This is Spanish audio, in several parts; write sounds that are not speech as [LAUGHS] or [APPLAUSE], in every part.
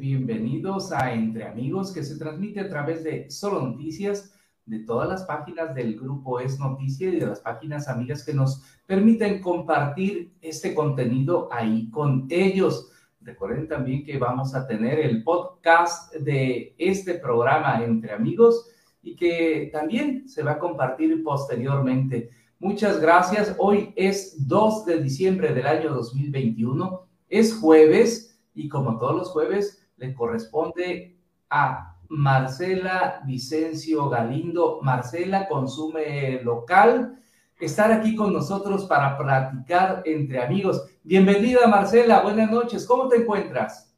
bienvenidos a Entre Amigos que se transmite a través de Solo Noticias, de todas las páginas del grupo Es Noticia y de las páginas amigas que nos permiten compartir este contenido ahí con ellos. Recuerden también que vamos a tener el podcast de este programa Entre Amigos y que también se va a compartir posteriormente. Muchas gracias. Hoy es 2 de diciembre del año 2021. Es jueves y como todos los jueves le corresponde a Marcela Vicencio Galindo. Marcela consume local. Estar aquí con nosotros para platicar entre amigos. Bienvenida Marcela, buenas noches. ¿Cómo te encuentras?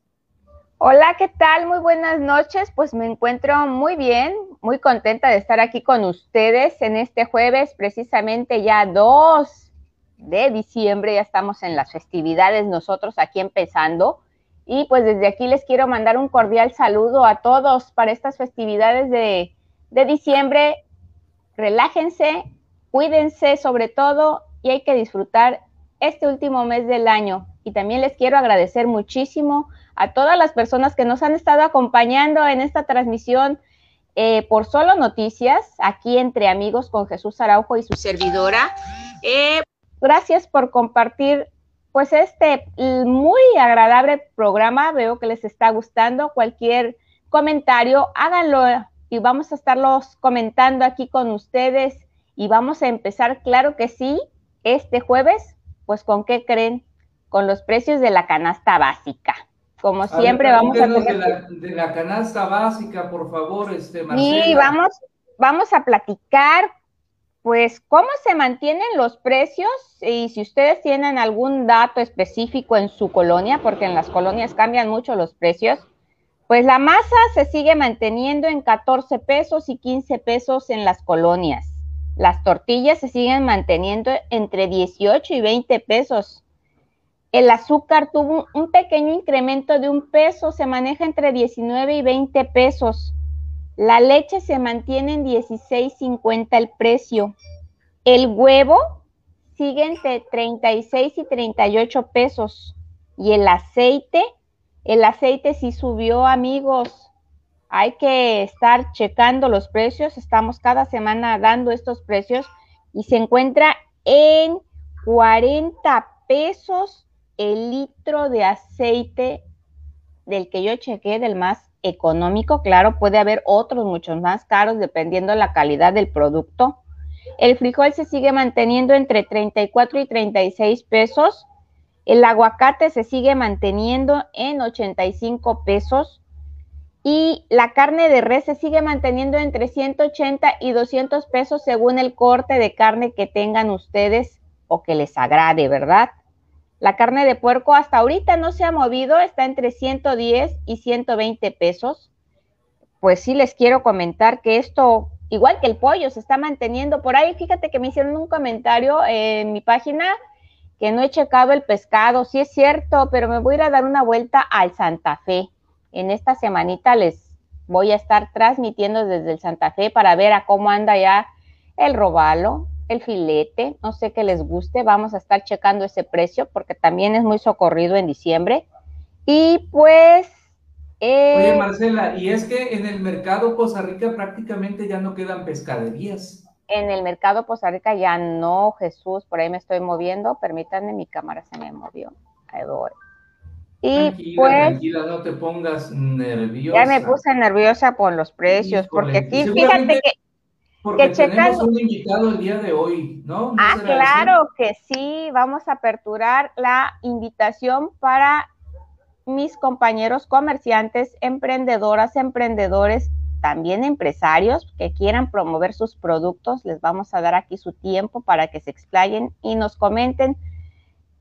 Hola, ¿qué tal? Muy buenas noches. Pues me encuentro muy bien, muy contenta de estar aquí con ustedes en este jueves, precisamente ya 2 de diciembre, ya estamos en las festividades nosotros aquí empezando. Y pues desde aquí les quiero mandar un cordial saludo a todos para estas festividades de, de diciembre. Relájense, cuídense sobre todo y hay que disfrutar este último mes del año. Y también les quiero agradecer muchísimo a todas las personas que nos han estado acompañando en esta transmisión eh, por Solo Noticias, aquí entre amigos con Jesús Araujo y su servidora. Eh, gracias por compartir pues este muy agradable programa. Veo que les está gustando. Cualquier comentario, háganlo y vamos a estarlos comentando aquí con ustedes. Y vamos a empezar, claro que sí, este jueves, pues con qué creen, con los precios de la canasta básica. Como siempre, vamos a tener... De la, canasta básica, por favor, este, Marcela. Sí, vamos, vamos a platicar, pues, cómo se mantienen los precios y si ustedes tienen algún dato específico en su colonia, porque en las colonias cambian mucho los precios, pues la masa se sigue manteniendo en 14 pesos y 15 pesos en las colonias. Las tortillas se siguen manteniendo entre 18 y 20 pesos el azúcar tuvo un pequeño incremento de un peso, se maneja entre 19 y 20 pesos. La leche se mantiene en 16.50 el precio. El huevo sigue entre 36 y 38 pesos. Y el aceite, el aceite sí subió, amigos. Hay que estar checando los precios. Estamos cada semana dando estos precios y se encuentra en 40 pesos el litro de aceite del que yo chequé, del más económico, claro, puede haber otros muchos más caros dependiendo de la calidad del producto. El frijol se sigue manteniendo entre 34 y 36 pesos. El aguacate se sigue manteniendo en 85 pesos. Y la carne de res se sigue manteniendo entre 180 y 200 pesos según el corte de carne que tengan ustedes o que les agrade, ¿verdad? La carne de puerco hasta ahorita no se ha movido, está entre 110 y 120 pesos. Pues sí les quiero comentar que esto, igual que el pollo, se está manteniendo por ahí. Fíjate que me hicieron un comentario en mi página que no he checado el pescado. Sí es cierto, pero me voy a ir a dar una vuelta al Santa Fe. En esta semanita les voy a estar transmitiendo desde el Santa Fe para ver a cómo anda ya el robalo, el filete, no sé qué les guste, vamos a estar checando ese precio porque también es muy socorrido en diciembre. Y pues... Eh, Oye, Marcela, y es que en el mercado Costa Rica prácticamente ya no quedan pescaderías. En el mercado Costa Rica ya no, Jesús, por ahí me estoy moviendo, permítanme, mi cámara se me movió. Ahí voy. Y tranquila, pues, tranquila, no te pongas nerviosa. Ya me puse nerviosa por los precios, porque aquí fíjate que porque tenemos un invitado el día de hoy, ¿no? ah, claro que sí. Vamos a aperturar la invitación para mis compañeros comerciantes, emprendedoras, emprendedores, también empresarios que quieran promover sus productos. Les vamos a dar aquí su tiempo para que se explayen y nos comenten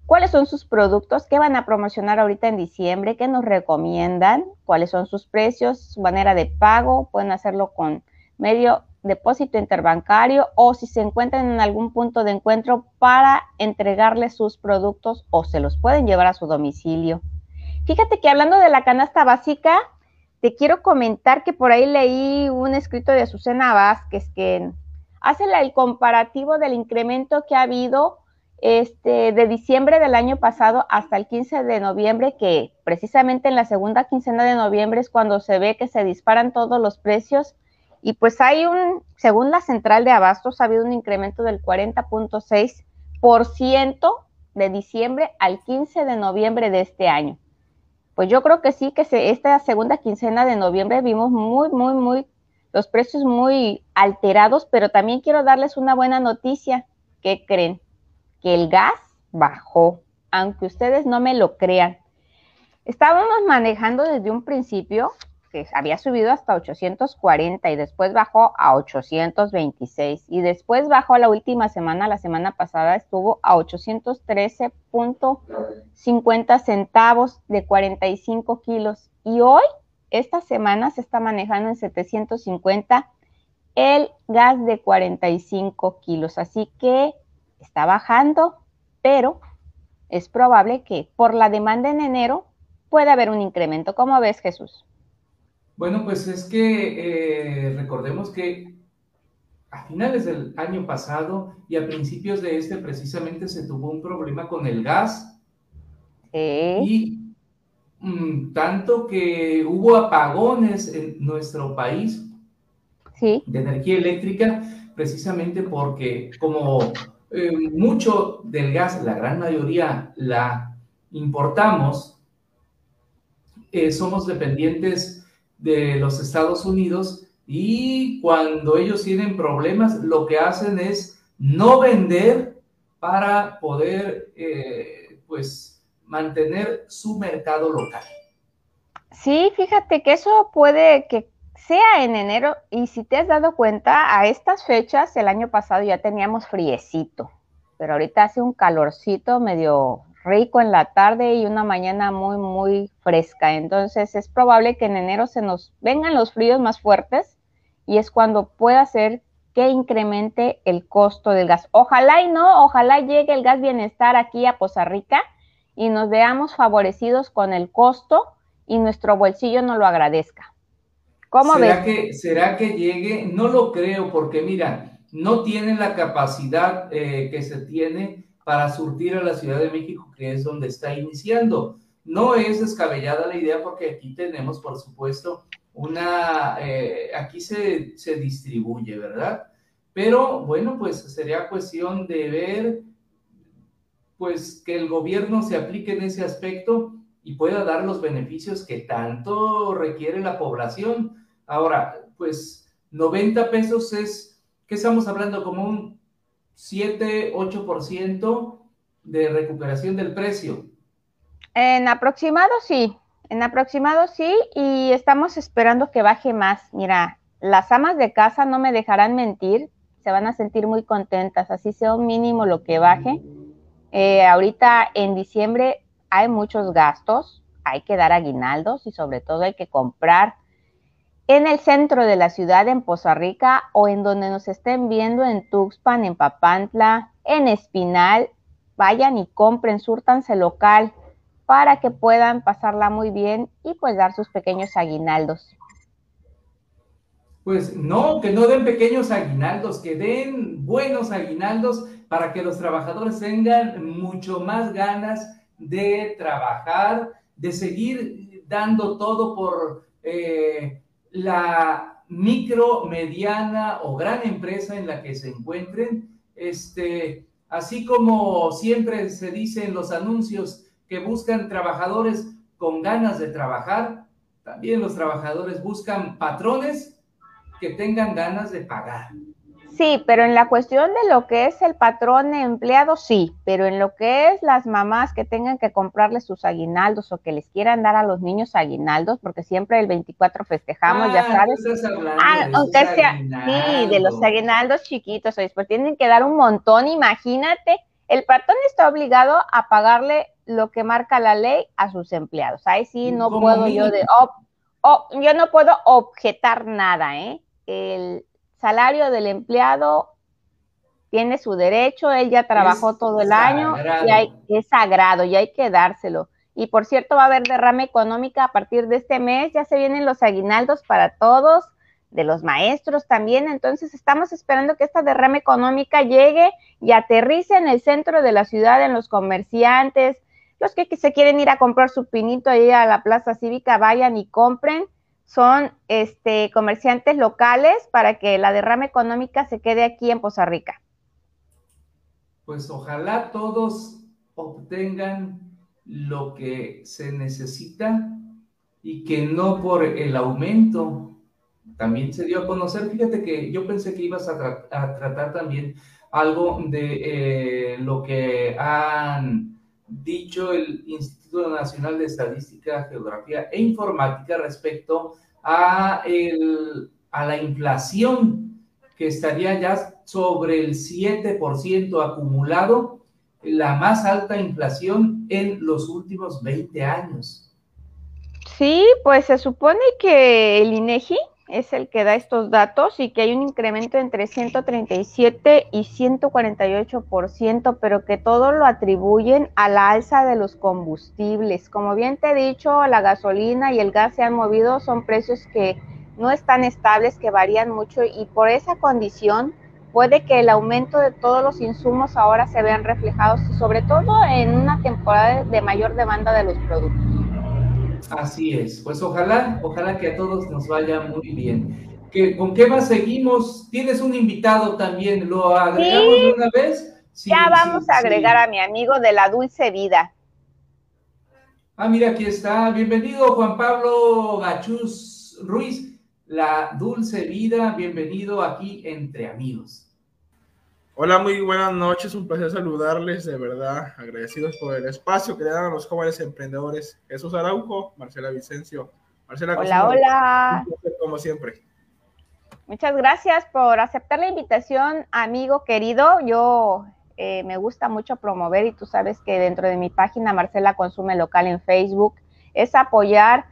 cuáles son sus productos, qué van a promocionar ahorita en diciembre, qué nos recomiendan, cuáles son sus precios, su manera de pago. Pueden hacerlo con medio depósito interbancario o si se encuentran en algún punto de encuentro para entregarles sus productos o se los pueden llevar a su domicilio. Fíjate que hablando de la canasta básica, te quiero comentar que por ahí leí un escrito de Azucena Vázquez que hace el comparativo del incremento que ha habido este, de diciembre del año pasado hasta el 15 de noviembre, que precisamente en la segunda quincena de noviembre es cuando se ve que se disparan todos los precios. Y pues hay un, según la central de abastos, ha habido un incremento del 40.6% de diciembre al 15 de noviembre de este año. Pues yo creo que sí, que esta segunda quincena de noviembre vimos muy, muy, muy, los precios muy alterados, pero también quiero darles una buena noticia. ¿Qué creen? que el gas bajó, aunque ustedes no me lo crean. Estábamos manejando desde un principio que había subido hasta 840 y después bajó a 826 y después bajó la última semana, la semana pasada estuvo a 813.50 centavos de 45 kilos y hoy, esta semana se está manejando en 750 el gas de 45 kilos, así que está bajando, pero es probable que por la demanda en enero pueda haber un incremento. ¿Cómo ves, Jesús? Bueno, pues es que eh, recordemos que a finales del año pasado y a principios de este precisamente se tuvo un problema con el gas. Y mm, tanto que hubo apagones en nuestro país de energía eléctrica, precisamente porque como eh, mucho del gas, la gran mayoría la importamos, eh, somos dependientes de los Estados Unidos y cuando ellos tienen problemas, lo que hacen es no vender para poder, eh, pues, mantener su mercado local. Sí, fíjate que eso puede que sea en enero, y si te has dado cuenta, a estas fechas el año pasado ya teníamos friecito, pero ahorita hace un calorcito medio rico en la tarde y una mañana muy, muy fresca. Entonces es probable que en enero se nos vengan los fríos más fuertes y es cuando pueda ser que incremente el costo del gas. Ojalá y no, ojalá llegue el gas bienestar aquí a Poza Rica y nos veamos favorecidos con el costo y nuestro bolsillo nos lo agradezca. ¿Cómo ¿Será Que, ¿Será que llegue? No lo creo, porque mira, no tienen la capacidad eh, que se tiene para surtir a la Ciudad de México, que es donde está iniciando. No es descabellada la idea porque aquí tenemos, por supuesto, una, eh, aquí se, se distribuye, ¿verdad? Pero bueno, pues sería cuestión de ver, pues que el gobierno se aplique en ese aspecto y pueda dar los beneficios que tanto requiere la población Ahora, pues 90 pesos es, ¿qué estamos hablando? Como un 7, 8% de recuperación del precio. En aproximado sí, en aproximado sí, y estamos esperando que baje más. Mira, las amas de casa no me dejarán mentir, se van a sentir muy contentas, así sea un mínimo lo que baje. Eh, ahorita en diciembre hay muchos gastos, hay que dar aguinaldos y sobre todo hay que comprar en el centro de la ciudad, en Poza Rica, o en donde nos estén viendo en Tuxpan, en Papantla, en Espinal, vayan y compren, surtanse local para que puedan pasarla muy bien y pues dar sus pequeños aguinaldos. Pues no, que no den pequeños aguinaldos, que den buenos aguinaldos para que los trabajadores tengan mucho más ganas de trabajar, de seguir dando todo por eh, la micro, mediana o gran empresa en la que se encuentren, este, así como siempre se dice en los anuncios que buscan trabajadores con ganas de trabajar, también los trabajadores buscan patrones que tengan ganas de pagar. Sí, pero en la cuestión de lo que es el patrón empleado, sí, pero en lo que es las mamás que tengan que comprarles sus aguinaldos o que les quieran dar a los niños aguinaldos, porque siempre el 24 festejamos, ya ah, sabes. Ah, aunque sea, sí, de los aguinaldos chiquitos, pues tienen que dar un montón, imagínate, el patrón está obligado a pagarle lo que marca la ley a sus empleados. Ahí sí no puedo yo de, oh, yo no puedo objetar nada, ¿eh? El, salario del empleado tiene su derecho, él ya trabajó todo el año y hay, es sagrado y hay que dárselo. Y por cierto, va a haber derrame económica a partir de este mes, ya se vienen los aguinaldos para todos, de los maestros también. Entonces estamos esperando que esta derrama económica llegue y aterrice en el centro de la ciudad, en los comerciantes, los que se quieren ir a comprar su pinito ahí a la plaza cívica, vayan y compren. Son este, comerciantes locales para que la derrama económica se quede aquí en Poza Rica. Pues ojalá todos obtengan lo que se necesita y que no por el aumento también se dio a conocer. Fíjate que yo pensé que ibas a, tratar también algo de eh, lo que han dicho el Instituto Nacional de Estadística, Geografía e Informática respecto a, a la inflación que estaría ya sobre el 7% acumulado, la más alta inflación en los últimos 20 años. Sí, pues se supone que el INEGI es el que da estos datos y que hay un incremento entre 137 y 148%, pero que todo lo atribuyen a la alza de los combustibles. Como bien te he dicho, la gasolina y el gas se han movido, son precios que no están estables, que varían mucho y por esa condición puede que el aumento de todos los insumos ahora se vean reflejados, sobre todo en una temporada de mayor demanda de los productos. Así es, pues ojalá, ojalá que a todos nos vaya muy bien. ¿Qué, ¿Con qué más seguimos? Tienes un invitado también, ¿lo agregamos de una vez? ya vamos a agregar a mi amigo de la dulce vida. Ah, mira, aquí está. Bienvenido, Juan Pablo Gachuz Ruiz, la dulce vida. Bienvenido aquí entre amigos. Hola, muy buenas noches, un placer saludarles, de verdad, agradecidos por el espacio que le dan a los jóvenes emprendedores. Jesús Araujo, Marcela Vicencio. Marcela, hola, hola. Como siempre. Muchas gracias por aceptar la invitación, amigo querido. Yo eh, me gusta mucho promover y tú sabes que dentro de mi página Marcela Consume Local en Facebook es apoyar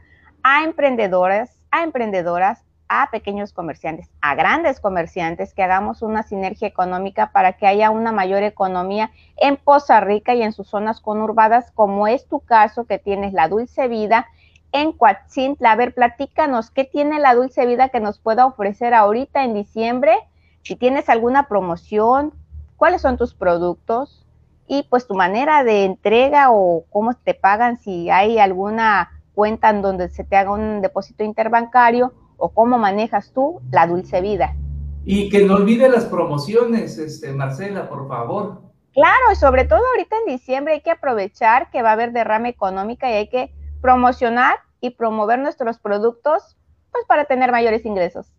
a emprendedores, a emprendedoras, a pequeños comerciantes, a grandes comerciantes, que hagamos una sinergia económica para que haya una mayor economía en Poza Rica y en sus zonas conurbadas, como es tu caso, que tienes la Dulce Vida en Coatzintla. A ver, platícanos, ¿qué tiene la Dulce Vida que nos pueda ofrecer ahorita en diciembre? Si tienes alguna promoción, cuáles son tus productos y pues tu manera de entrega o cómo te pagan, si hay alguna cuenta en donde se te haga un depósito interbancario o cómo manejas tú la dulce vida. Y que no olvide las promociones, este, Marcela, por favor. Claro, y sobre todo ahorita en diciembre hay que aprovechar que va a haber derrame económica y hay que promocionar y promover nuestros productos pues para tener mayores ingresos.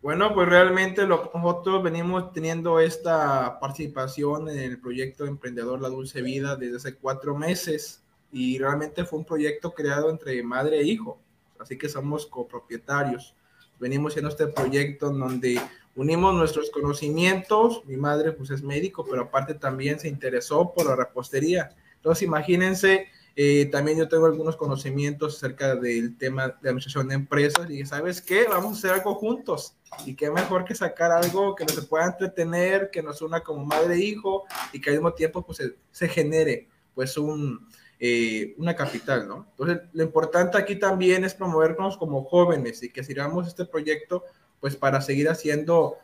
Bueno, pues realmente nosotros venimos teniendo esta participación en el proyecto Emprendedor La Dulce Vida desde hace cuatro meses y realmente fue un proyecto creado entre madre e hijo así que somos copropietarios. Venimos en este proyecto en donde unimos nuestros conocimientos. Mi madre pues es médico, pero aparte también se interesó por la repostería. Entonces imagínense, eh, también yo tengo algunos conocimientos acerca del tema de administración de empresas y sabes qué, vamos a hacer algo juntos. Y qué mejor que sacar algo que nos pueda entretener, que nos una como madre e hijo y que al mismo tiempo pues se, se genere pues un, eh, una capital, ¿no? Entonces, lo importante aquí también es promovernos como jóvenes y que sigamos este proyecto, pues para seguir haciendo,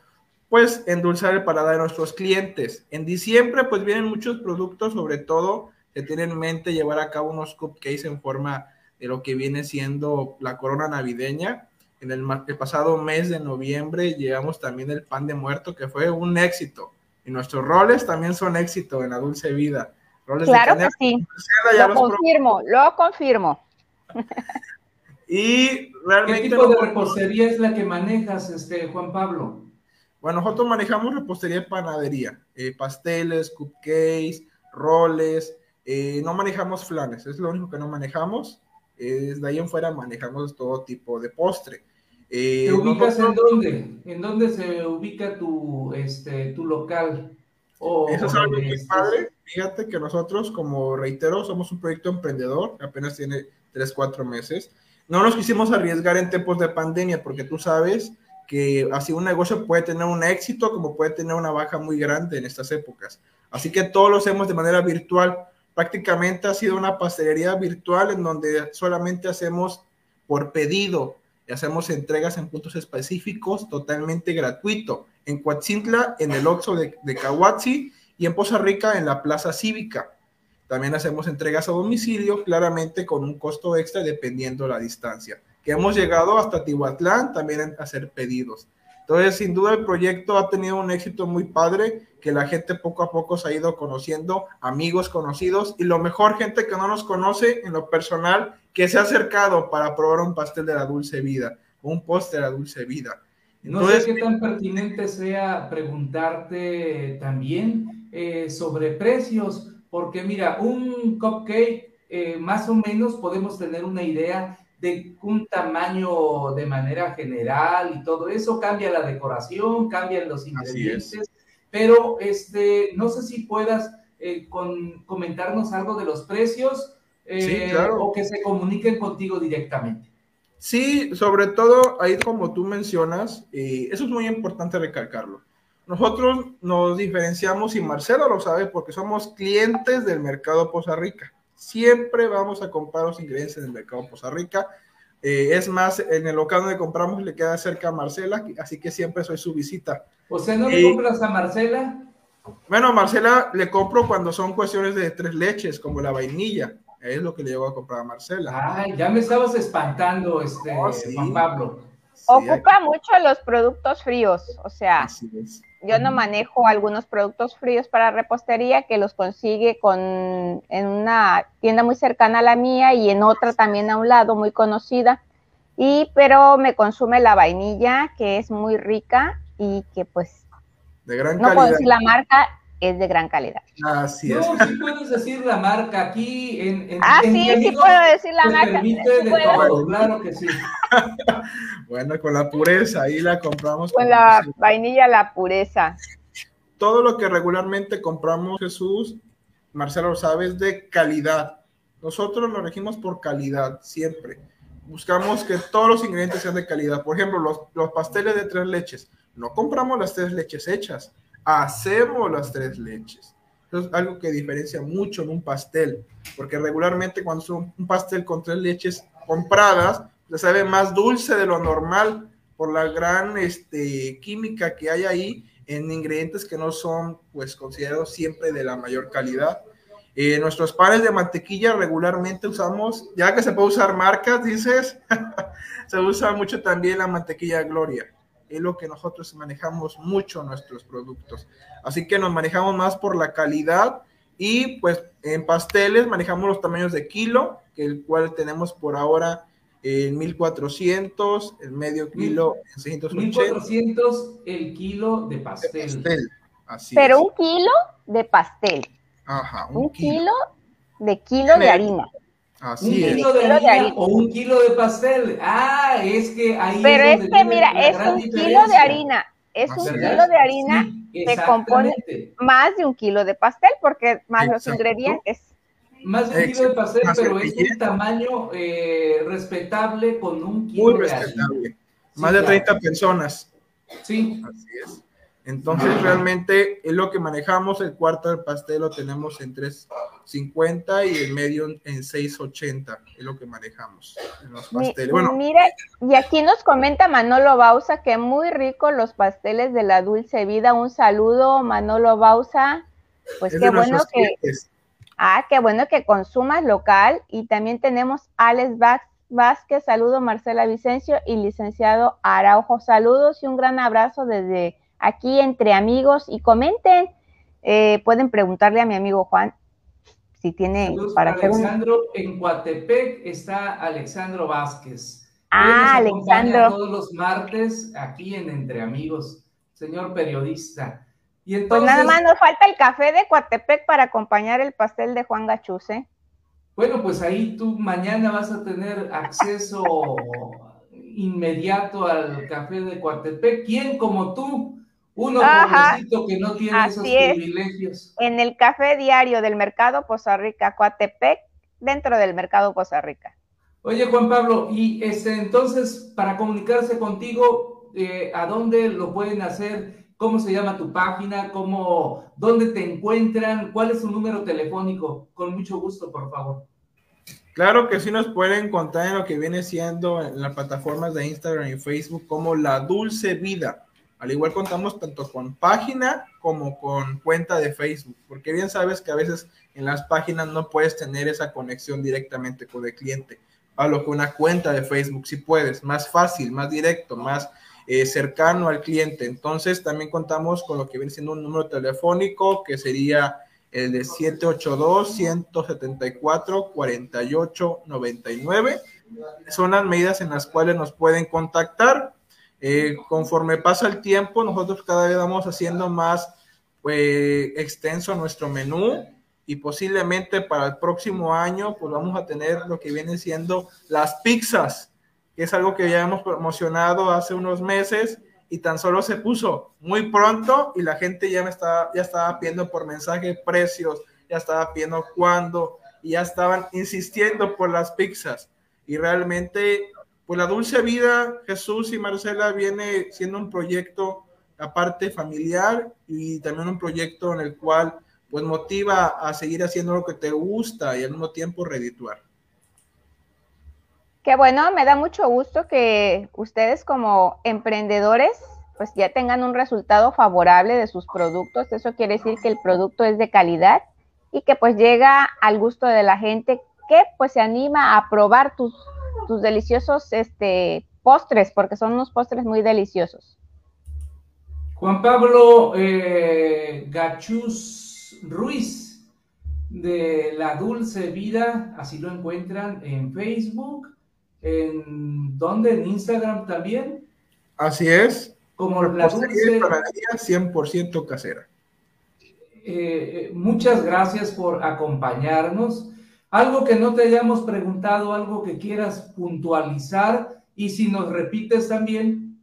pues, endulzar el paladar de nuestros clientes. En diciembre, pues, vienen muchos productos, sobre todo, que tienen en mente llevar a cabo unos cupcakes en forma de lo que viene siendo la corona navideña. En el, el pasado mes de noviembre llevamos también el pan de muerto, que fue un éxito. Y nuestros roles también son éxito en la dulce vida claro que sí. Lo confirmo, lo confirmo. y realmente. ¿Qué tipo de repostería es la que manejas, este, Juan Pablo? Bueno, nosotros manejamos repostería de panadería, eh, pasteles, cupcakes, roles, eh, no manejamos flanes, es lo único que no manejamos. de ahí en fuera manejamos todo tipo de postre. Eh, ¿Te ubicas en dónde? ¿En dónde se ubica tu, este, tu local? Eso es algo muy padre. Fíjate que nosotros, como reitero, somos un proyecto emprendedor, apenas tiene 3, 4 meses. No nos quisimos arriesgar en tiempos de pandemia porque tú sabes que así un negocio puede tener un éxito como puede tener una baja muy grande en estas épocas. Así que todo lo hacemos de manera virtual. Prácticamente ha sido una pastelería virtual en donde solamente hacemos por pedido y hacemos entregas en puntos específicos totalmente gratuito. En Coatzintla, en el Oxxo de, de y en Poza Rica, en la Plaza Cívica. También hacemos entregas a domicilio, claramente con un costo extra dependiendo la distancia. Que hemos llegado hasta Tihuatlán también a hacer pedidos. Entonces, sin duda, el proyecto ha tenido un éxito muy padre, que la gente poco a poco se ha ido conociendo, amigos conocidos, y lo mejor, gente que no nos conoce en lo personal, que se ha acercado para probar un pastel de la dulce vida, un postre de la dulce vida. No sé qué tan pertinente sea preguntarte también eh, sobre precios, porque mira, un cupcake, eh, más o menos podemos tener una idea de un tamaño de manera general y todo eso, cambia la decoración, cambian los ingredientes, pero este, no sé si puedas eh, comentarnos algo de los precios eh, o que se comuniquen contigo directamente. Sí, sobre todo ahí como tú mencionas, y eso es muy importante recalcarlo. Nosotros nos diferenciamos y Marcelo lo sabe porque somos clientes del mercado Poza Rica. Siempre vamos a comprar los ingredientes en el mercado Poza Rica. Eh, es más, en el local donde compramos le queda cerca a Marcela, así que siempre soy su visita. ¿O sea, no le compras a Marcela? Bueno, Marcela le compro cuando son cuestiones de tres leches, como la vainilla. Es lo que le llevo a comprar a Marcela. Ay, ya me estabas espantando, este, oh, Juan Pablo. Ocupa mucho los productos fríos, o sea, yo no manejo algunos productos fríos para repostería que los consigue con, en una tienda muy cercana a la mía y en otra también a un lado muy conocida. Y pero me consume la vainilla que es muy rica y que pues de gran no puedo decir la marca es de gran calidad. Así es. No, sí puedes decir la marca aquí en, en Ah, sí, sí puedo decir la marca. Permite de todo, claro que sí. [LAUGHS] bueno, con la pureza ahí la compramos. Con la vainilla la pureza. Todo lo que regularmente compramos, Jesús, Marcelo lo sabe, es de calidad. Nosotros lo regimos por calidad, siempre. Buscamos que todos los ingredientes sean de calidad. Por ejemplo, los, los pasteles de tres leches. No compramos las tres leches hechas hacemos las tres leches. Eso es algo que diferencia mucho en un pastel, porque regularmente cuando son un pastel con tres leches compradas, se sabe más dulce de lo normal por la gran este, química que hay ahí en ingredientes que no son pues considerados siempre de la mayor calidad. Eh, nuestros panes de mantequilla regularmente usamos, ya que se puede usar marcas, dices, [LAUGHS] se usa mucho también la mantequilla Gloria es lo que nosotros manejamos mucho nuestros productos. Así que nos manejamos más por la calidad y pues en pasteles manejamos los tamaños de kilo, que el cual tenemos por ahora en 1400, el medio kilo en 680. 1400 el kilo de pastel. Pero un kilo de pastel. Ajá, un, kilo. de kilo de harina. Así un kilo de harina o un kilo de pastel. Ah, es que ahí. Pero es, que mira, es un kilo de harina. Es un kilo de harina que compone más de un kilo de pastel porque más los ingredientes. Más de un kilo de pastel, pero es un tamaño eh, respetable con un kilo Muy respetable. más de 30 personas. Sí. Así es. Entonces, realmente es lo que manejamos. El cuarto del pastel lo tenemos en 3.50 y el medio en 6.80. Es lo que manejamos en los pasteles. Bueno, mire, y aquí nos comenta Manolo Bausa que muy rico los pasteles de la dulce vida. Un saludo, Manolo Bausa. Pues qué bueno que. Ah, qué bueno que consumas local. Y también tenemos Alex Vázquez. Saludo, Marcela Vicencio y licenciado Araujo. Saludos y un gran abrazo desde aquí entre amigos y comenten. Eh, pueden preguntarle a mi amigo Juan si tiene para hacer Alexandro, en Coatepec está Alexandro Vázquez. Ah, Alexandro. Todos los martes aquí en Entre Amigos, señor periodista. Y pues nada más nos falta el café de Coatepec para acompañar el pastel de Juan Gachuse. Bueno, pues ahí tú mañana vas a tener acceso inmediato al café de Coatepec. ¿Quién como tú uno pobrecito que no tiene esos privilegios. En el café diario del mercado Poza Rica, Coatepec, dentro del mercado Poza Rica. Oye, Juan Pablo, y este, entonces, para comunicarse contigo, eh, ¿a dónde lo pueden hacer? ¿Cómo se llama tu página? ¿Cómo, ¿Dónde te encuentran? ¿Cuál es su número telefónico? Con mucho gusto, por favor. Claro que sí nos pueden contar en lo que viene siendo en las plataformas de Instagram y Facebook como La Dulce Vida. Al igual contamos tanto con página como con cuenta de Facebook, porque bien sabes que a veces en las páginas no puedes tener esa conexión directamente con el cliente. A lo que una cuenta de Facebook sí puedes, más fácil, más directo, más eh, cercano al cliente. Entonces también contamos con lo que viene siendo un número telefónico que sería el de 782-174-4899. Son las medidas en las cuales nos pueden contactar. Eh, conforme pasa el tiempo, nosotros cada vez vamos haciendo más eh, extenso nuestro menú y posiblemente para el próximo año pues vamos a tener lo que vienen siendo las pizzas, que es algo que ya hemos promocionado hace unos meses y tan solo se puso muy pronto y la gente ya me estaba, ya estaba pidiendo por mensaje precios, ya estaba pidiendo cuándo y ya estaban insistiendo por las pizzas. Y realmente, pues la dulce vida, Jesús y Marcela viene siendo un proyecto aparte familiar y también un proyecto en el cual pues motiva a seguir haciendo lo que te gusta y al mismo tiempo redituar. Qué bueno, me da mucho gusto que ustedes como emprendedores pues ya tengan un resultado favorable de sus productos. Eso quiere decir que el producto es de calidad y que pues llega al gusto de la gente que pues se anima a probar tus, tus deliciosos este, postres, porque son unos postres muy deliciosos. Juan Pablo eh, Gachus Ruiz de La Dulce Vida, así lo encuentran en Facebook ¿En dónde? ¿En Instagram también? Así es. Como la dulce... 100% casera. Eh, eh, muchas gracias por acompañarnos. Algo que no te hayamos preguntado, algo que quieras puntualizar y si nos repites también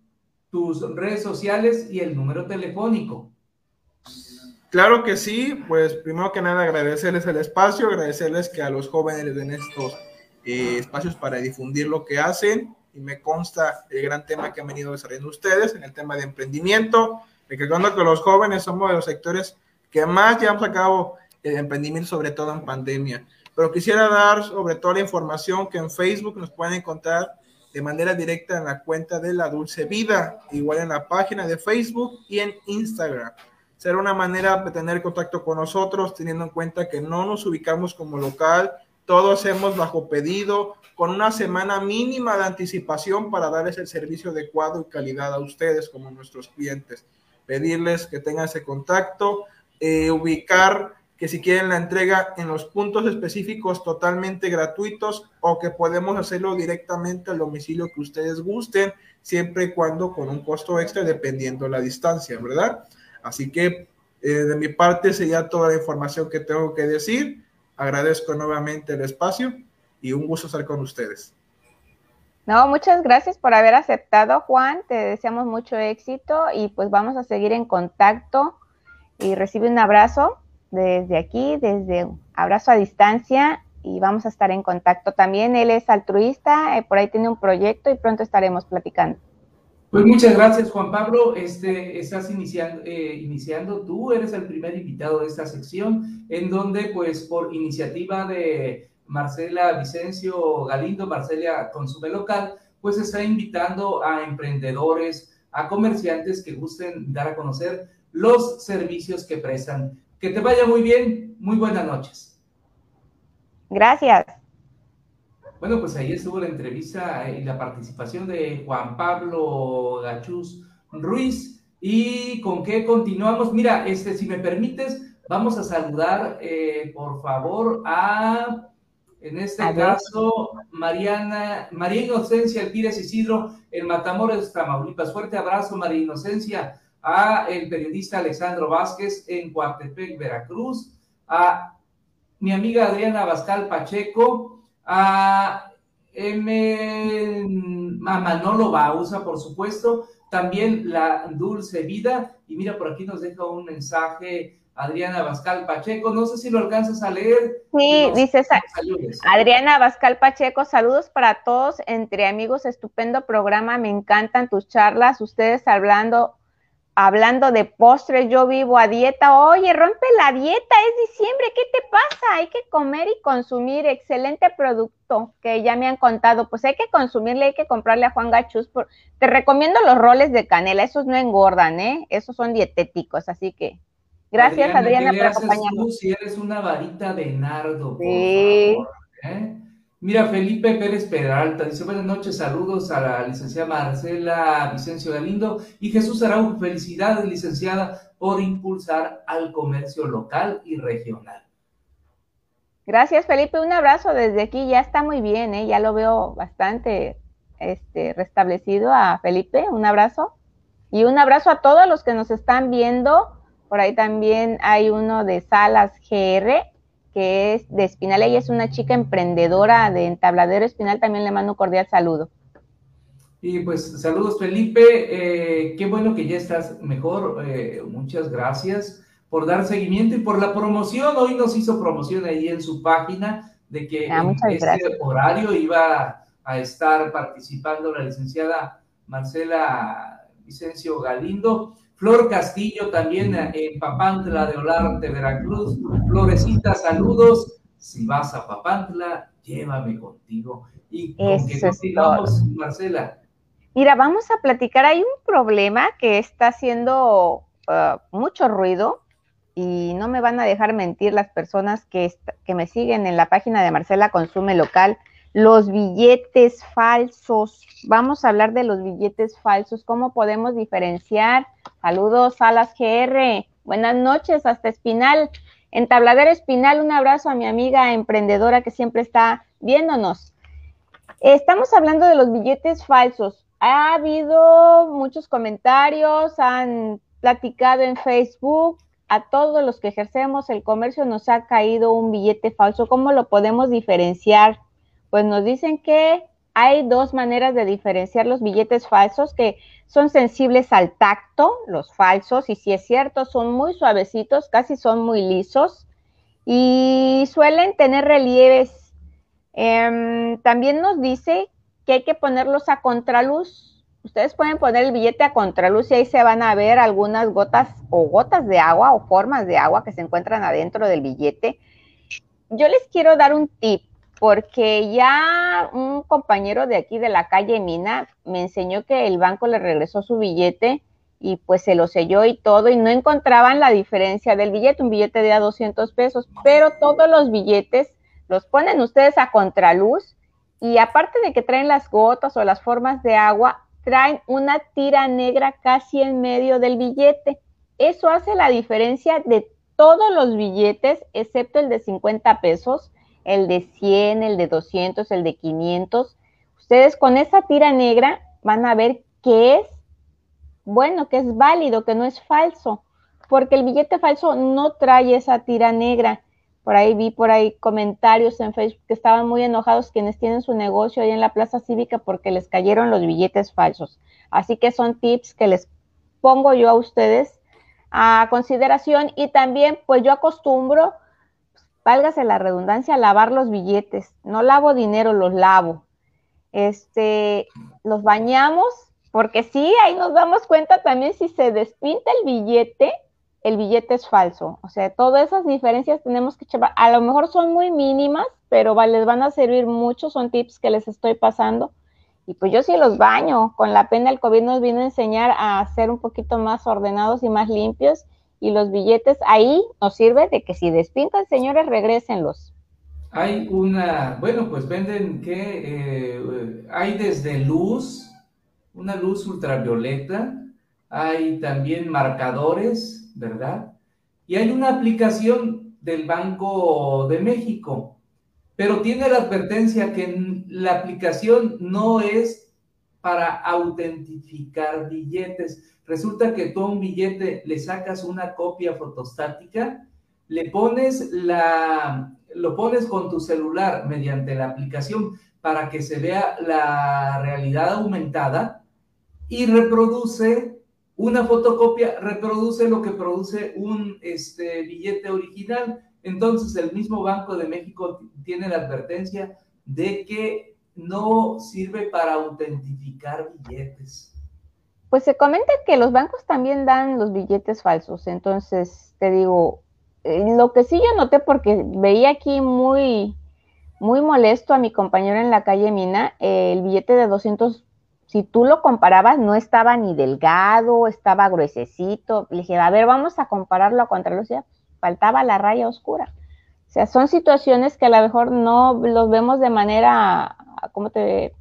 tus redes sociales y el número telefónico. Claro que sí, pues primero que nada agradecerles el espacio, agradecerles que a los jóvenes les den estos eh, espacios para difundir lo que hacen y me consta el gran tema que han venido desarrollando ustedes en el tema de emprendimiento, recordando que los jóvenes somos de los sectores que más llevamos a cabo el emprendimiento, sobre todo en pandemia. Pero quisiera dar sobre todo la información que en Facebook nos pueden encontrar de manera directa en la cuenta de La Dulce Vida, igual en la página de Facebook y en Instagram. Será una manera de tener contacto con nosotros, teniendo en cuenta que no nos ubicamos como local, todos hemos bajo pedido con una semana mínima de anticipación para darles el servicio adecuado y calidad a ustedes como nuestros clientes. Pedirles que tengan ese contacto, eh, ubicar que si quieren la entrega en los puntos específicos totalmente gratuitos o que podemos hacerlo directamente al domicilio que ustedes gusten, siempre y cuando con un costo extra dependiendo la distancia, ¿verdad? Así que eh, de mi parte sería toda la información que tengo que decir. Agradezco nuevamente el espacio y un gusto estar con ustedes. No, muchas gracias por haber aceptado, Juan. Te deseamos mucho éxito y pues vamos a seguir en contacto y recibe un abrazo desde aquí, desde abrazo a distancia y vamos a estar en contacto también. Él es altruista, eh, por ahí tiene un proyecto y pronto estaremos platicando. Pues muchas gracias, Juan Pablo. Este, estás iniciando, eh, iniciando tú, eres el primer invitado de esta sección, en donde, pues, por iniciativa de Marcela Vicencio Galindo, Marcela Consume Local, pues está invitando a emprendedores, a comerciantes que gusten dar a conocer los servicios que prestan. Que te vaya muy bien, muy buenas noches. Gracias. Bueno, pues ahí estuvo la entrevista y la participación de Juan Pablo Gachús Ruiz. ¿Y con qué continuamos? Mira, este, si me permites, vamos a saludar, eh, por favor, a, en este caso, Mariana, María Inocencia Pires Isidro, en Matamoros, Tamaulipas. Fuerte abrazo, María Inocencia, a el periodista Alexandro Vázquez en Coatepec, Veracruz, a mi amiga Adriana Bascal Pacheco, a, M, a Manolo Bausa, por supuesto, también la Dulce Vida, y mira, por aquí nos deja un mensaje Adriana Bascal Pacheco, no sé si lo alcanzas a leer. Sí, dice Adriana Bascal Pacheco, saludos para todos, entre amigos, estupendo programa, me encantan tus charlas, ustedes hablando hablando de postres, yo vivo a dieta. Oye, rompe la dieta, es diciembre, ¿qué te pasa? Hay que comer y consumir excelente producto que ya me han contado. Pues hay que consumirle, hay que comprarle a Juan Gachus. Te recomiendo los roles de canela, esos no engordan, ¿eh? Esos son dietéticos, así que gracias Adriana, por acompañarnos. si eres una varita de nardo, por favor, ¿eh? Mira, Felipe Pérez Peralta dice buenas noches, saludos a la licenciada Marcela Vicencio Galindo y Jesús Araujo, felicidades licenciada por impulsar al comercio local y regional. Gracias Felipe, un abrazo desde aquí, ya está muy bien, ¿eh? ya lo veo bastante este, restablecido a Felipe, un abrazo. Y un abrazo a todos los que nos están viendo, por ahí también hay uno de Salas GR, que es de Espinal. Ella es una chica emprendedora de entabladero Espinal. También le mando un cordial saludo. Y pues saludos Felipe, eh, qué bueno que ya estás mejor, eh, muchas gracias por dar seguimiento y por la promoción, hoy nos hizo promoción ahí en su página de que ah, en este horario iba a estar participando la licenciada Marcela Vicencio Galindo Flor Castillo también en Papantla de Olarte, Veracruz. Florecita, saludos. Si vas a Papantla, llévame contigo. ¿Y con qué continuamos, Marcela? Mira, vamos a platicar. Hay un problema que está haciendo uh, mucho ruido y no me van a dejar mentir las personas que, que me siguen en la página de Marcela Consume Local los billetes falsos. Vamos a hablar de los billetes falsos, cómo podemos diferenciar. Saludos a las GR. Buenas noches, hasta Espinal. En Tabladero Espinal, un abrazo a mi amiga emprendedora que siempre está viéndonos. Estamos hablando de los billetes falsos. Ha habido muchos comentarios, han platicado en Facebook. A todos los que ejercemos el comercio nos ha caído un billete falso. ¿Cómo lo podemos diferenciar? Pues nos dicen que hay dos maneras de diferenciar los billetes falsos que son sensibles al tacto, los falsos, y si es cierto, son muy suavecitos, casi son muy lisos y suelen tener relieves. Em, también nos dice que hay que ponerlos a contraluz. Ustedes pueden poner el billete a contraluz y ahí se van a ver algunas gotas o gotas de agua o formas de agua que se encuentran adentro del billete. Yo les quiero dar un tip porque ya un compañero de aquí de la calle Mina me enseñó que el banco le regresó su billete y pues se lo selló y todo y no encontraban la diferencia del billete, un billete de a 200 pesos, pero todos los billetes los ponen ustedes a contraluz y aparte de que traen las gotas o las formas de agua, traen una tira negra casi en medio del billete. Eso hace la diferencia de todos los billetes, excepto el de 50 pesos, el de 100, el de 200, el de 500. Ustedes con esa tira negra van a ver que es bueno, que es válido, que no es falso, porque el billete falso no trae esa tira negra. Por ahí vi por ahí comentarios en Facebook que estaban muy enojados quienes tienen su negocio ahí en la Plaza Cívica porque les cayeron los billetes falsos. Así que son tips que les pongo yo a ustedes a consideración y también pues yo acostumbro válgase la redundancia, lavar los billetes. No lavo dinero, los lavo. Este, los bañamos, porque sí, ahí nos damos cuenta también si se despinta el billete, el billete es falso. O sea, todas esas diferencias tenemos que checar. A lo mejor son muy mínimas, pero les van a servir mucho, son tips que les estoy pasando. Y pues yo sí los baño. Con la pena el COVID nos vino a enseñar a ser un poquito más ordenados y más limpios y los billetes ahí nos sirve de que si despintan, señores, regrésenlos. Hay una, bueno, pues venden que eh, hay desde luz, una luz ultravioleta, hay también marcadores, ¿verdad? Y hay una aplicación del Banco de México, pero tiene la advertencia que la aplicación no es para autentificar billetes, Resulta que tú a un billete le sacas una copia fotostática, le pones la, lo pones con tu celular mediante la aplicación para que se vea la realidad aumentada y reproduce una fotocopia, reproduce lo que produce un este, billete original. Entonces el mismo Banco de México tiene la advertencia de que no sirve para autentificar billetes. pues se comenta que los bancos también dan los billetes falsos. Entonces, te digo, eh, lo que sí yo noté porque veía aquí muy, muy molesto a mi compañero en la calle Mina, el billete de 200, si tú lo comparabas, no estaba ni delgado, estaba gruesecito. Le dije, a ver, vamos a compararlo a contralucía. Faltaba la raya oscura. O sea, son situaciones que a lo mejor no los vemos de manera, ¿cómo te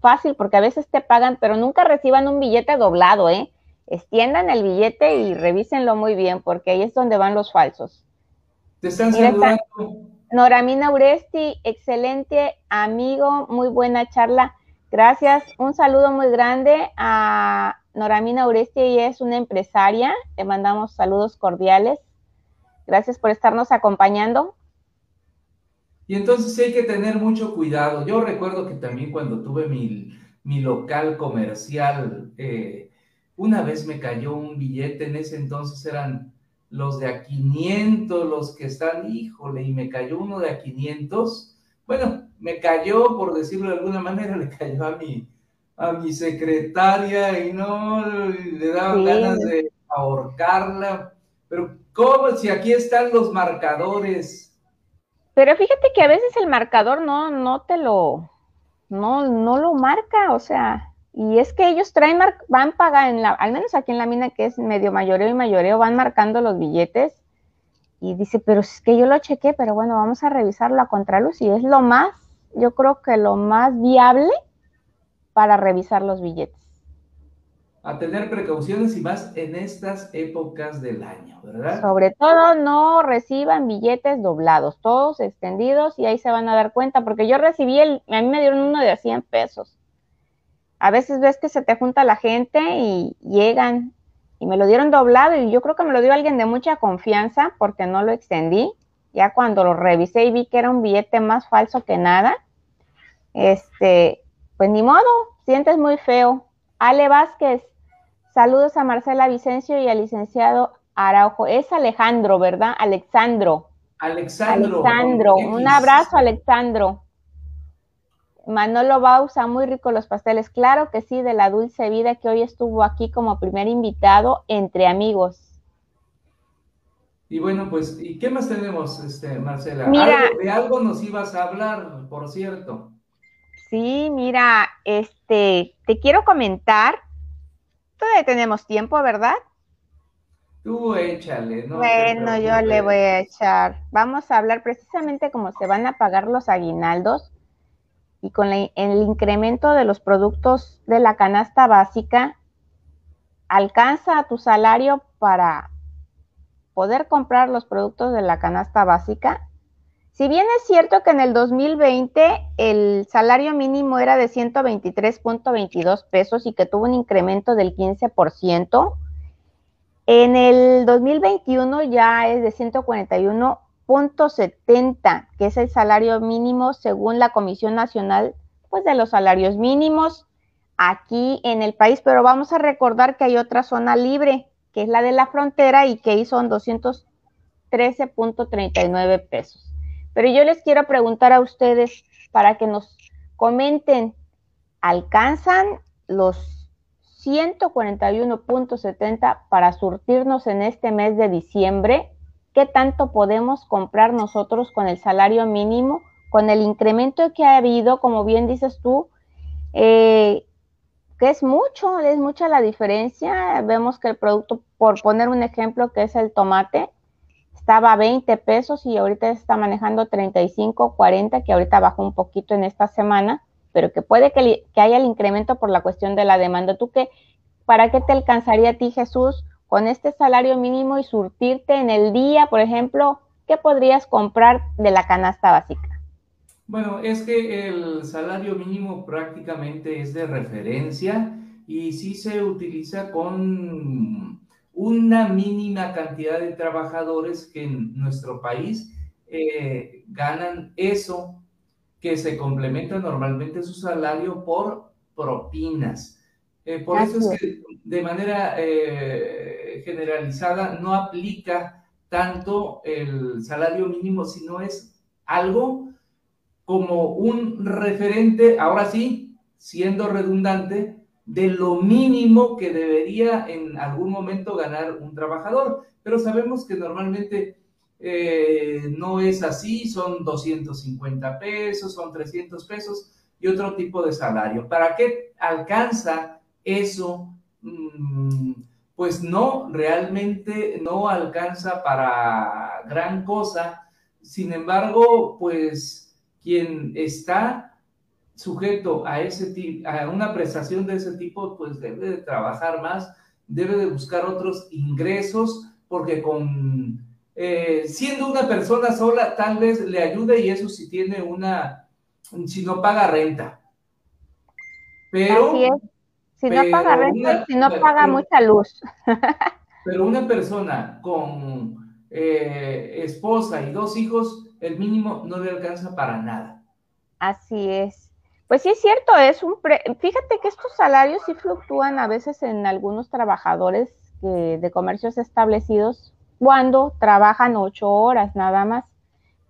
fácil? Porque a veces te pagan, pero nunca reciban un billete doblado, ¿eh? Extiendan el billete y revísenlo muy bien, porque ahí es donde van los falsos. Te están saludando. Noramina Uresti, excelente amigo, muy buena charla. Gracias. Un saludo muy grande a Noramina Uresti, ella es una empresaria. Le mandamos saludos cordiales. Gracias por estarnos acompañando. Y entonces hay que tener mucho cuidado. Yo recuerdo que también cuando tuve mi, mi local comercial, eh, una vez me cayó un billete, en ese entonces eran los de a 500, los que están, híjole, y me cayó uno de a 500. Bueno, me cayó, por decirlo de alguna manera, [LAUGHS] le cayó a mi, a mi secretaria y no le daban ganas de ahorcarla. Pero, ¿cómo? Si aquí están los marcadores. Pero fíjate que a veces el marcador no, no te lo, no, no lo marca, o sea, y es que ellos traen, van pagando, al menos aquí en la mina que es medio mayoreo y mayoreo, van marcando los billetes y dice, pero es que yo lo chequé, pero bueno, vamos a revisarlo a contraluz y es lo más, yo creo que lo más viable para revisar los billetes. A tener precauciones y más en estas épocas del año, ¿verdad? Sobre todo no reciban billetes doblados, todos extendidos y ahí se van a dar cuenta, porque yo recibí el, a mí me dieron uno de 100 pesos a veces ves que se te junta la gente y llegan y me lo dieron doblado y yo creo que me lo dio alguien de mucha confianza porque no lo extendí. Ya cuando lo revisé y vi que era un billete más falso que nada, este, pues ni modo, sientes muy feo. Ale Vázquez, saludos a Marcela Vicencio y al licenciado Araujo. Es Alejandro, ¿verdad? Alexandro. Alexandro. Alexandro, un abrazo, Alexandro. Manolo Bausa, muy rico los pasteles. Claro que sí, de la dulce vida que hoy estuvo aquí como primer invitado entre amigos. Y bueno, pues, ¿y qué más tenemos, este, Marcela? Mira, de algo nos ibas a hablar, por cierto. Sí, mira, este, te quiero comentar. Todavía tenemos tiempo, ¿verdad? Tú échale, ¿no? Bueno, yo le voy a echar. Vamos a hablar precisamente cómo se van a pagar los aguinaldos y con el incremento de los productos de la canasta básica, alcanza tu salario para poder comprar los productos de la canasta básica. Si bien es cierto que en el 2020 el salario mínimo era de 123.22 pesos y que tuvo un incremento del 15%, en el 2021 ya es de 141 70, que es el salario mínimo según la Comisión Nacional pues, de los Salarios Mínimos aquí en el país. Pero vamos a recordar que hay otra zona libre, que es la de la frontera y que ahí son 213.39 pesos. Pero yo les quiero preguntar a ustedes para que nos comenten, ¿alcanzan los 141.70 para surtirnos en este mes de diciembre? qué tanto podemos comprar nosotros con el salario mínimo, con el incremento que ha habido, como bien dices tú, eh, que es mucho, es mucha la diferencia. Vemos que el producto, por poner un ejemplo, que es el tomate, estaba a 20 pesos y ahorita está manejando 35, 40, que ahorita bajó un poquito en esta semana, pero que puede que, que haya el incremento por la cuestión de la demanda. ¿Tú qué, para qué te alcanzaría a ti, Jesús, con este salario mínimo y surtirte en el día, por ejemplo, ¿qué podrías comprar de la canasta básica? Bueno, es que el salario mínimo prácticamente es de referencia y sí se utiliza con una mínima cantidad de trabajadores que en nuestro país eh, ganan eso, que se complementa normalmente su salario por propinas. Eh, por eso es que de manera eh, generalizada no aplica tanto el salario mínimo, sino es algo como un referente, ahora sí, siendo redundante, de lo mínimo que debería en algún momento ganar un trabajador. Pero sabemos que normalmente eh, no es así, son 250 pesos, son 300 pesos y otro tipo de salario. ¿Para qué alcanza eso? Mm, pues no, realmente no alcanza para gran cosa. Sin embargo, pues quien está sujeto a ese a una prestación de ese tipo, pues debe de trabajar más, debe de buscar otros ingresos, porque con eh, siendo una persona sola, tal vez le ayude y eso si tiene una, si no paga renta. Pero, si no paga renta, si no paga mucha luz. [LAUGHS] pero una persona con eh, esposa y dos hijos, el mínimo no le alcanza para nada. Así es. Pues sí es cierto, es un fíjate que estos salarios sí fluctúan a veces en algunos trabajadores de comercios establecidos cuando trabajan ocho horas nada más.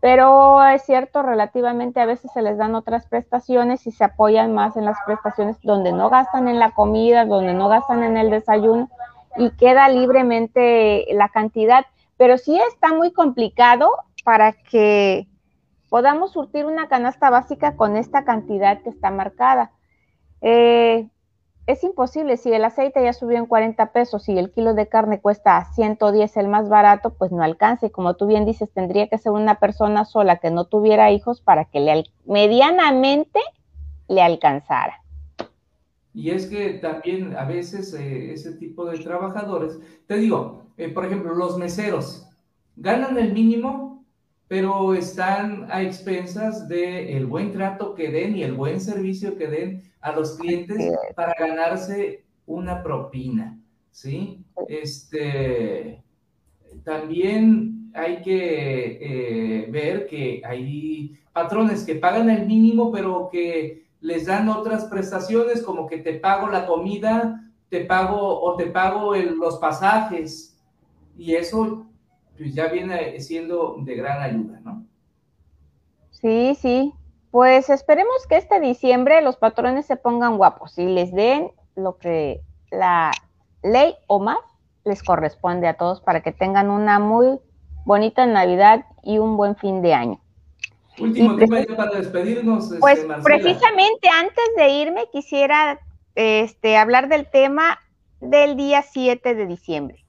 Pero es cierto, relativamente a veces se les dan otras prestaciones y se apoyan más en las prestaciones donde no gastan en la comida, donde no gastan en el desayuno y queda libremente la cantidad. Pero sí está muy complicado para que podamos surtir una canasta básica con esta cantidad que está marcada. Eh, es imposible, si el aceite ya subió en 40 pesos y el kilo de carne cuesta 110 el más barato, pues no alcanza. Y como tú bien dices, tendría que ser una persona sola que no tuviera hijos para que le medianamente le alcanzara. Y es que también a veces eh, ese tipo de trabajadores, te digo, eh, por ejemplo, los meseros ganan el mínimo, pero están a expensas del buen trato que den y el buen servicio que den a los clientes para ganarse una propina, ¿sí? Este, también hay que eh, ver que hay patrones que pagan el mínimo, pero que les dan otras prestaciones, como que te pago la comida, te pago o te pago los pasajes, y eso pues ya viene siendo de gran ayuda, ¿no? Sí, sí, pues esperemos que este diciembre los patrones se pongan guapos y les den lo que la ley o más les corresponde a todos para que tengan una muy bonita Navidad y un buen fin de año. Último tema para despedirnos. Este, pues precisamente antes de irme quisiera este, hablar del tema del día 7 de diciembre.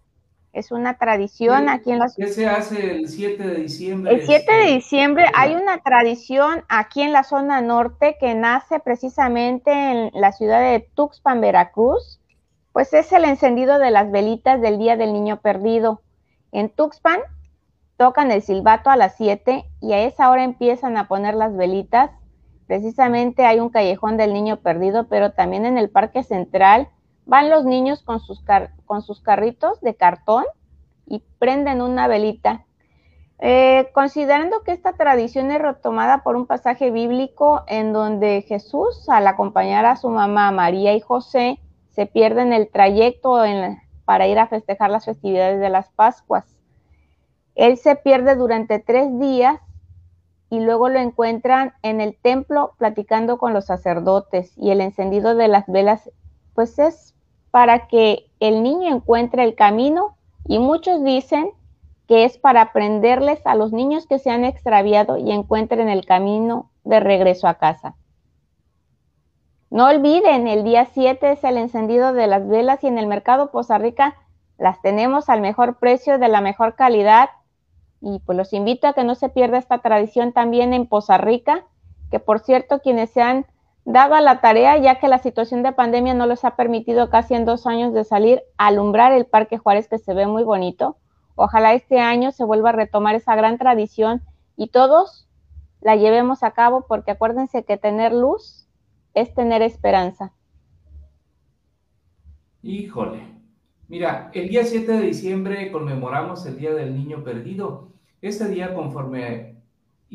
Es una tradición aquí en la ciudad. ¿Qué se hace el 7 de diciembre? El 7 de diciembre hay una tradición aquí en la zona norte que nace precisamente en la ciudad de Tuxpan, Veracruz. Pues es el encendido de las velitas del Día del Niño Perdido. En Tuxpan tocan el silbato a las 7 y a esa hora empiezan a poner las velitas. Precisamente hay un callejón del niño perdido, pero también en el Parque Central Van los niños con sus, con sus carritos de cartón y prenden una velita. Eh, considerando que esta tradición es retomada por un pasaje bíblico en donde Jesús, al acompañar a su mamá María y José, se pierde en el trayecto para ir a festejar las festividades de las Pascuas. Él se pierde durante tres días y luego lo encuentran en el templo platicando con los sacerdotes y el encendido de las velas pues es para que el niño encuentre el camino y muchos dicen que es para aprenderles a los niños que se han extraviado y encuentren el camino de regreso a casa. No olviden, el día 7 es el encendido de las velas y en el mercado Poza Rica las tenemos al mejor precio, de la mejor calidad. Y pues los invito a que no se pierda esta tradición también en Poza Rica, que por cierto quienes se daba la tarea, ya que la situación de pandemia no les ha permitido casi en dos años de salir a alumbrar el Parque Juárez, que se ve muy bonito. Ojalá este año se vuelva a retomar esa gran tradición y todos la llevemos a cabo, porque acuérdense que tener luz es tener esperanza. Híjole. Mira, el día 7 de diciembre conmemoramos el Día del Niño Perdido. Este día, conforme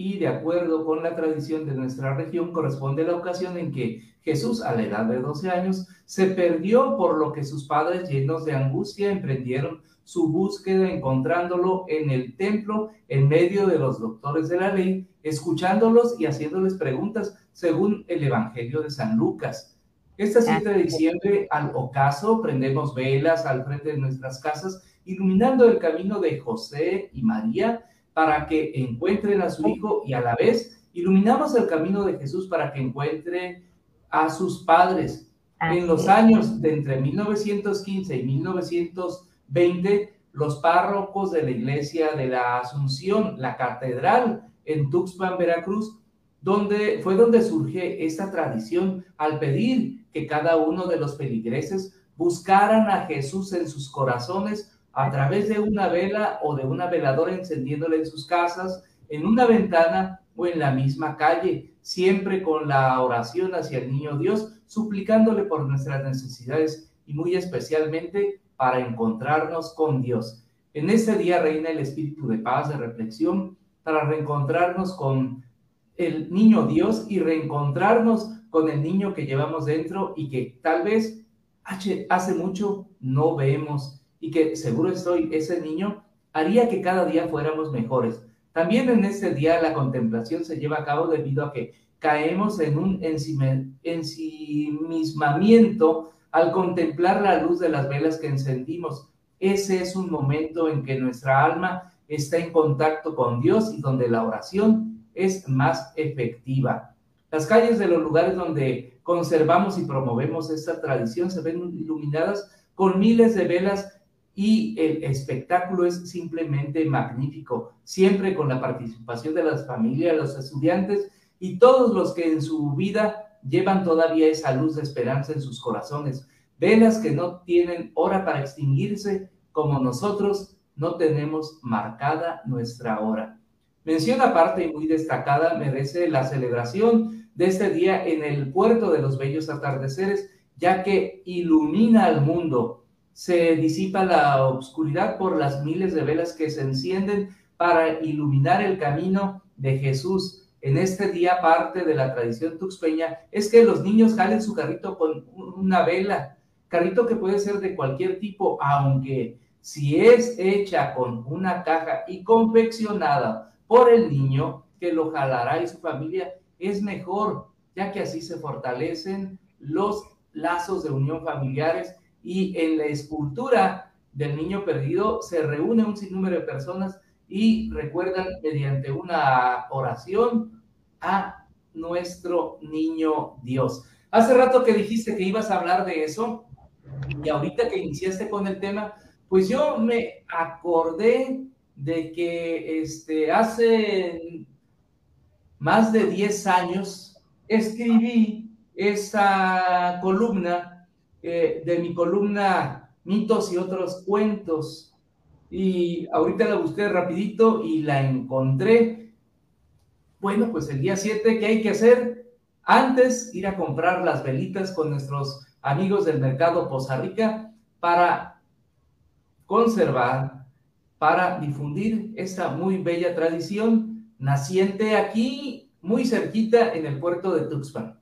y de acuerdo con la tradición de nuestra región corresponde la ocasión en que Jesús a la edad de 12 años se perdió por lo que sus padres llenos de angustia emprendieron su búsqueda encontrándolo en el templo en medio de los doctores de la ley, escuchándolos y haciéndoles preguntas según el Evangelio de San Lucas. Este 7 de diciembre, al ocaso, prendemos velas al frente de nuestras casas, iluminando el camino de José y María para que encuentren a su hijo y a la vez iluminamos el camino de Jesús para que encuentren a sus padres. En los años de entre 1915 y 1920, los párrocos de la iglesia de la Asunción, la catedral en Tuxpan, Veracruz, donde fue donde surge esta tradición al pedir que cada uno de los peligreses buscaran a Jesús en sus corazones a través de una vela o de una veladora encendiéndola en sus casas, en una ventana o en la misma calle, siempre con la oración hacia el niño Dios, suplicándole por nuestras necesidades y muy especialmente para encontrarnos con Dios. En este día reina el espíritu de paz, de reflexión, para reencontrarnos con el niño Dios y reencontrarnos con el niño que llevamos dentro y que tal vez hace mucho no vemos y que seguro estoy, ese niño haría que cada día fuéramos mejores. También en este día la contemplación se lleva a cabo debido a que caemos en un ensimismamiento al contemplar la luz de las velas que encendimos. Ese es un momento en que nuestra alma está en contacto con Dios y donde la oración es más efectiva. Las calles de los lugares donde conservamos y promovemos esta tradición se ven iluminadas con miles de velas y el espectáculo es simplemente magnífico, siempre con la participación de las familias, los estudiantes y todos los que en su vida llevan todavía esa luz de esperanza en sus corazones, velas que no tienen hora para extinguirse como nosotros no tenemos marcada nuestra hora. Mención aparte y muy destacada merece la celebración de este día en el puerto de los bellos atardeceres, ya que ilumina al mundo se disipa la oscuridad por las miles de velas que se encienden para iluminar el camino de Jesús. En este día parte de la tradición tuxpeña es que los niños jalen su carrito con una vela, carrito que puede ser de cualquier tipo, aunque si es hecha con una caja y confeccionada por el niño que lo jalará y su familia, es mejor, ya que así se fortalecen los lazos de unión familiares y en la escultura del niño perdido se reúne un sinnúmero de personas y recuerdan mediante una oración a nuestro niño Dios. Hace rato que dijiste que ibas a hablar de eso y ahorita que iniciaste con el tema, pues yo me acordé de que este, hace más de 10 años escribí esa columna eh, de mi columna Mitos y otros cuentos. Y ahorita la busqué rapidito y la encontré. Bueno, pues el día 7, ¿qué hay que hacer? Antes ir a comprar las velitas con nuestros amigos del mercado Poza Rica para conservar, para difundir esta muy bella tradición naciente aquí, muy cerquita en el puerto de Tuxpan.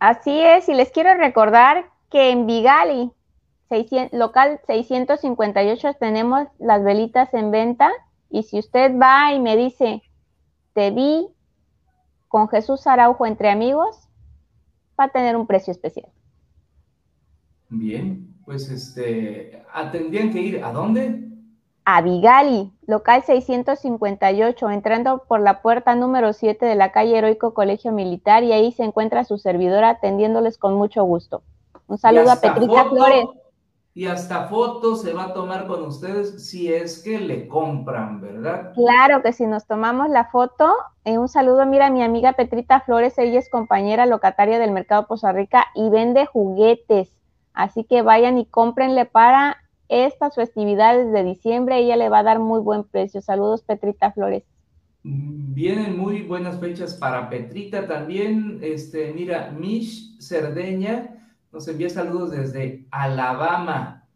Así es, y les quiero recordar que en Vigali, local 658, tenemos las velitas en venta. Y si usted va y me dice, te vi con Jesús Araujo entre amigos, va a tener un precio especial. Bien, pues este, tendrían que ir a dónde? A Vigali, local 658, entrando por la puerta número 7 de la calle Heroico Colegio Militar y ahí se encuentra su servidora atendiéndoles con mucho gusto. Un saludo a Petrita Flores. Y hasta fotos se va a tomar con ustedes si es que le compran, ¿verdad? Claro que si nos tomamos la foto, eh, un saludo, mira, a mi amiga Petrita Flores, ella es compañera locataria del Mercado Poza Rica y vende juguetes. Así que vayan y cómprenle para estas festividades de diciembre, ella le va a dar muy buen precio. Saludos, Petrita Flores. Vienen muy buenas fechas para Petrita también. Este, mira, Mish Cerdeña nos envía saludos desde Alabama.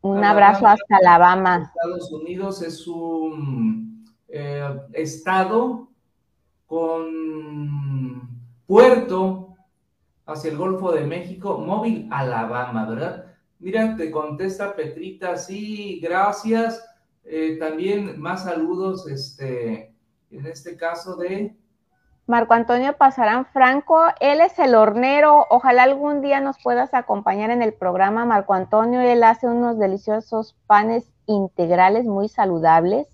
Un abrazo hasta Alabama. Estados Unidos es un eh, estado con puerto hacia el Golfo de México, móvil Alabama, ¿verdad? Mira, te contesta Petrita, sí, gracias. Eh, también más saludos, este, en este caso de Marco Antonio Pasarán Franco, él es el hornero. Ojalá algún día nos puedas acompañar en el programa, Marco Antonio. Él hace unos deliciosos panes integrales muy saludables.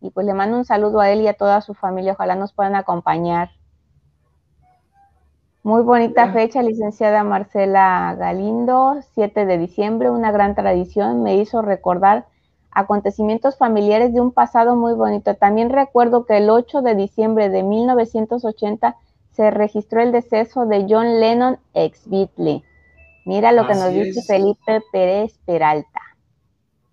Y pues le mando un saludo a él y a toda su familia. Ojalá nos puedan acompañar. Muy bonita fecha, licenciada Marcela Galindo, 7 de diciembre, una gran tradición. Me hizo recordar acontecimientos familiares de un pasado muy bonito. También recuerdo que el 8 de diciembre de 1980 se registró el deceso de John Lennon, ex Beatle. Mira lo que nos dice Felipe Pérez Peralta.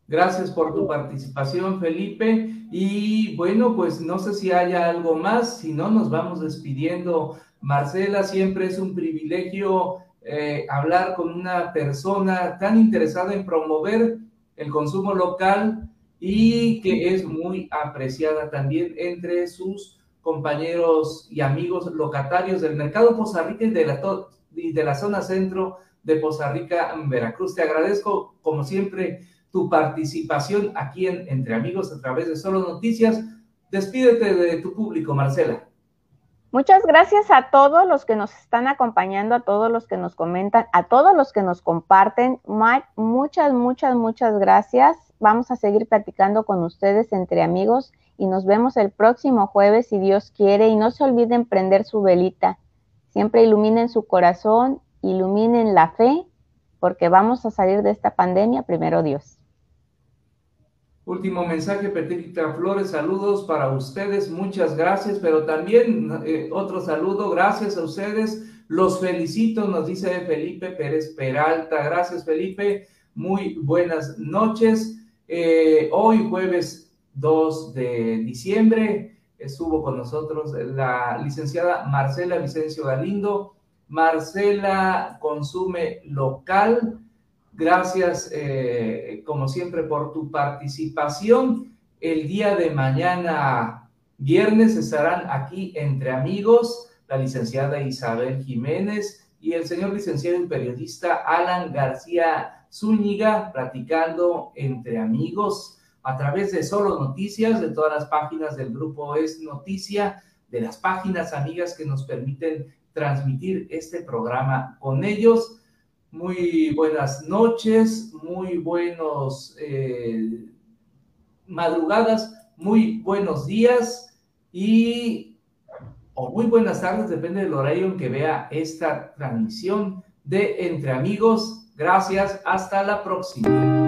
Gracias por tu participación, Felipe. Y bueno, pues no sé si haya algo más, si no, nos vamos despidiendo. Marcela, siempre es un privilegio eh, hablar con una persona tan interesada en promover el consumo local y que es muy apreciada también entre sus compañeros y amigos locatarios del mercado Poza Rica y de la, y de la zona centro de Poza Rica, Veracruz. Te agradezco, como siempre, tu participación aquí en Entre Amigos a través de Solo Noticias. Despídete de tu público, Marcela. Muchas gracias a todos los que nos están acompañando, a todos los que nos comentan, a todos los que nos comparten. muchas, muchas, muchas gracias. Vamos a seguir platicando con ustedes entre amigos y nos vemos el próximo jueves si Dios quiere. Y no se olviden prender su velita. Siempre iluminen su corazón, iluminen la fe, porque vamos a salir de esta pandemia primero Dios. Último mensaje, Petrita Flores, saludos para ustedes, muchas gracias, pero también eh, otro saludo, gracias a ustedes, los felicito, nos dice Felipe Pérez Peralta, gracias Felipe, muy buenas noches. Eh, hoy jueves 2 de diciembre estuvo con nosotros la licenciada Marcela Vicencio Galindo, Marcela Consume Local, Gracias, eh, como siempre, por tu participación. El día de mañana, viernes, estarán aquí entre amigos la licenciada Isabel Jiménez y el señor licenciado y periodista Alan García Zúñiga, platicando entre amigos a través de Solo Noticias, de todas las páginas del grupo Es Noticia, de las páginas amigas que nos permiten transmitir este programa con ellos muy buenas noches, muy buenos eh, madrugadas, muy buenos días y o muy buenas tardes, depende del horario en que vea esta transmisión de Entre Amigos. Gracias, hasta la próxima.